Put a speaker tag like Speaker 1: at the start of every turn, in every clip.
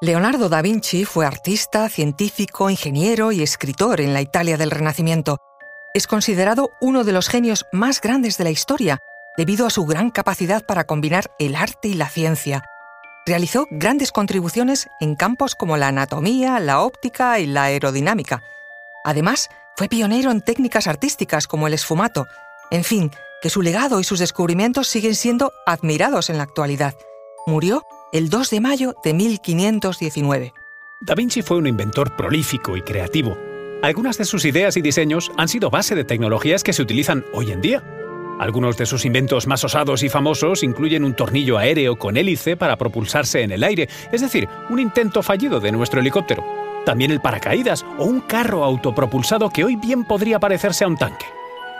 Speaker 1: Leonardo da Vinci fue artista, científico, ingeniero y escritor en la Italia del Renacimiento. Es considerado uno de los genios más grandes de la historia, debido a su gran capacidad para combinar el arte y la ciencia. Realizó grandes contribuciones en campos como la anatomía, la óptica y la aerodinámica. Además, fue pionero en técnicas artísticas como el esfumato. En fin, que su legado y sus descubrimientos siguen siendo admirados en la actualidad. Murió el 2 de mayo de 1519.
Speaker 2: Da Vinci fue un inventor prolífico y creativo. Algunas de sus ideas y diseños han sido base de tecnologías que se utilizan hoy en día. Algunos de sus inventos más osados y famosos incluyen un tornillo aéreo con hélice para propulsarse en el aire, es decir, un intento fallido de nuestro helicóptero. También el paracaídas o un carro autopropulsado que hoy bien podría parecerse a un tanque.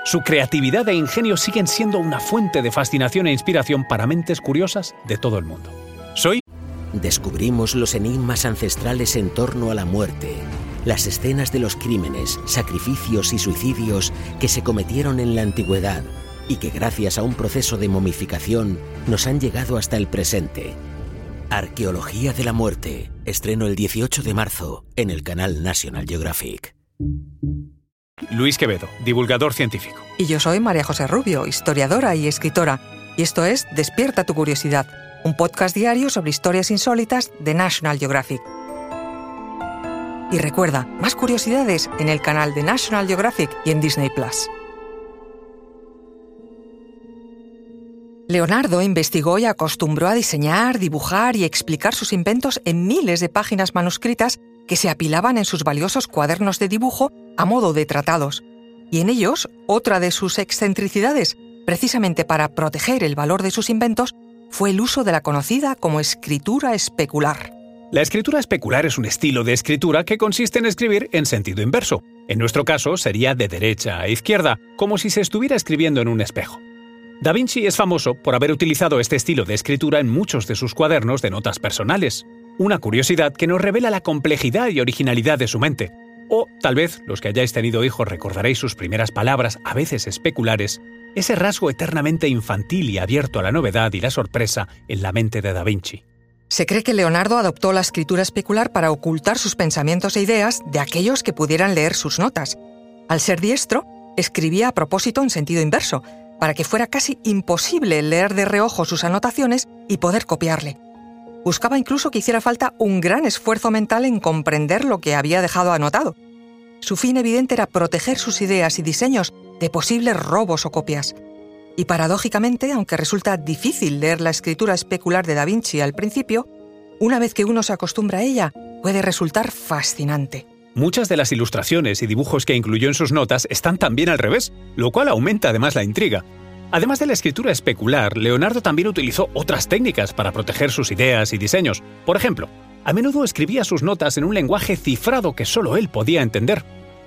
Speaker 2: Su creatividad e ingenio siguen siendo una fuente de fascinación e inspiración para mentes curiosas de todo el mundo. Soy...
Speaker 3: Descubrimos los enigmas ancestrales en torno a la muerte, las escenas de los crímenes, sacrificios y suicidios que se cometieron en la antigüedad y que gracias a un proceso de momificación nos han llegado hasta el presente. Arqueología de la muerte, estreno el 18 de marzo en el canal National Geographic.
Speaker 2: Luis Quevedo, divulgador científico.
Speaker 1: Y yo soy María José Rubio, historiadora y escritora. Y esto es Despierta tu curiosidad un podcast diario sobre historias insólitas de National Geographic. Y recuerda, más curiosidades en el canal de National Geographic y en Disney Plus. Leonardo investigó y acostumbró a diseñar, dibujar y explicar sus inventos en miles de páginas manuscritas que se apilaban en sus valiosos cuadernos de dibujo a modo de tratados. Y en ellos, otra de sus excentricidades, precisamente para proteger el valor de sus inventos, fue el uso de la conocida como escritura especular.
Speaker 2: La escritura especular es un estilo de escritura que consiste en escribir en sentido inverso. En nuestro caso sería de derecha a izquierda, como si se estuviera escribiendo en un espejo. Da Vinci es famoso por haber utilizado este estilo de escritura en muchos de sus cuadernos de notas personales. Una curiosidad que nos revela la complejidad y originalidad de su mente. O tal vez los que hayáis tenido hijos recordaréis sus primeras palabras, a veces especulares, ese rasgo eternamente infantil y abierto a la novedad y la sorpresa en la mente de Da Vinci.
Speaker 1: Se cree que Leonardo adoptó la escritura especular para ocultar sus pensamientos e ideas de aquellos que pudieran leer sus notas. Al ser diestro, escribía a propósito en sentido inverso, para que fuera casi imposible leer de reojo sus anotaciones y poder copiarle. Buscaba incluso que hiciera falta un gran esfuerzo mental en comprender lo que había dejado anotado. Su fin evidente era proteger sus ideas y diseños de posibles robos o copias. Y paradójicamente, aunque resulta difícil leer la escritura especular de Da Vinci al principio, una vez que uno se acostumbra a ella, puede resultar fascinante.
Speaker 2: Muchas de las ilustraciones y dibujos que incluyó en sus notas están también al revés, lo cual aumenta además la intriga. Además de la escritura especular, Leonardo también utilizó otras técnicas para proteger sus ideas y diseños. Por ejemplo, a menudo escribía sus notas en un lenguaje cifrado que solo él podía entender.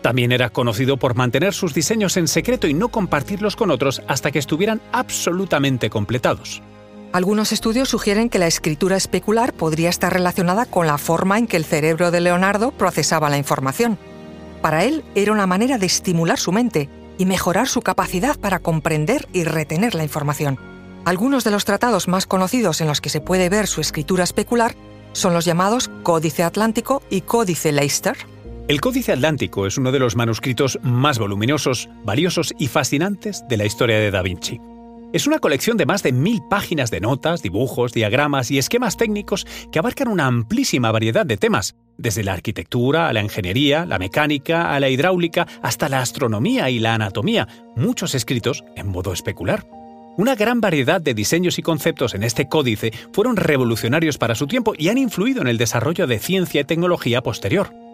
Speaker 2: También era conocido por mantener sus diseños en secreto y no compartirlos con otros hasta que estuvieran absolutamente completados.
Speaker 1: Algunos estudios sugieren que la escritura especular podría estar relacionada con la forma en que el cerebro de Leonardo procesaba la información. Para él era una manera de estimular su mente y mejorar su capacidad para comprender y retener la información. Algunos de los tratados más conocidos en los que se puede ver su escritura especular son los llamados Códice Atlántico y Códice Leicester.
Speaker 2: El Códice Atlántico es uno de los manuscritos más voluminosos, valiosos y fascinantes de la historia de Da Vinci. Es una colección de más de mil páginas de notas, dibujos, diagramas y esquemas técnicos que abarcan una amplísima variedad de temas, desde la arquitectura a la ingeniería, la mecánica, a la hidráulica, hasta la astronomía y la anatomía, muchos escritos en modo especular. Una gran variedad de diseños y conceptos en este códice fueron revolucionarios para su tiempo y han influido en el desarrollo de ciencia y tecnología posterior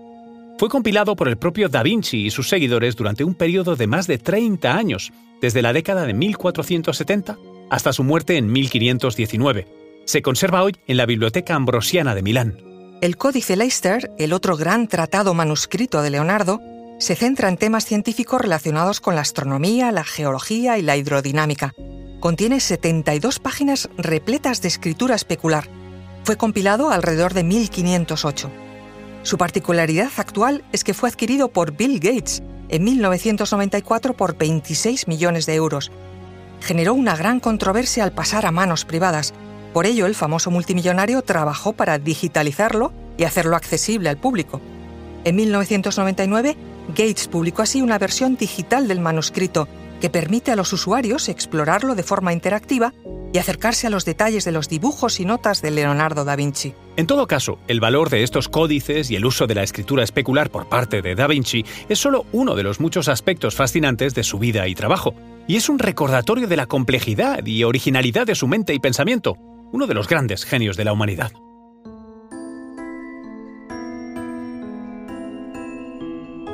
Speaker 2: fue compilado por el propio Da Vinci y sus seguidores durante un periodo de más de 30 años, desde la década de 1470 hasta su muerte en 1519. Se conserva hoy en la Biblioteca Ambrosiana de Milán.
Speaker 1: El Códice Leicester, el otro gran tratado manuscrito de Leonardo, se centra en temas científicos relacionados con la astronomía, la geología y la hidrodinámica. Contiene 72 páginas repletas de escritura especular. Fue compilado alrededor de 1508. Su particularidad actual es que fue adquirido por Bill Gates en 1994 por 26 millones de euros. Generó una gran controversia al pasar a manos privadas. Por ello, el famoso multimillonario trabajó para digitalizarlo y hacerlo accesible al público. En 1999, Gates publicó así una versión digital del manuscrito que permite a los usuarios explorarlo de forma interactiva y acercarse a los detalles de los dibujos y notas de Leonardo da Vinci.
Speaker 2: En todo caso, el valor de estos códices y el uso de la escritura especular por parte de da Vinci es solo uno de los muchos aspectos fascinantes de su vida y trabajo, y es un recordatorio de la complejidad y originalidad de su mente y pensamiento, uno de los grandes genios de la humanidad.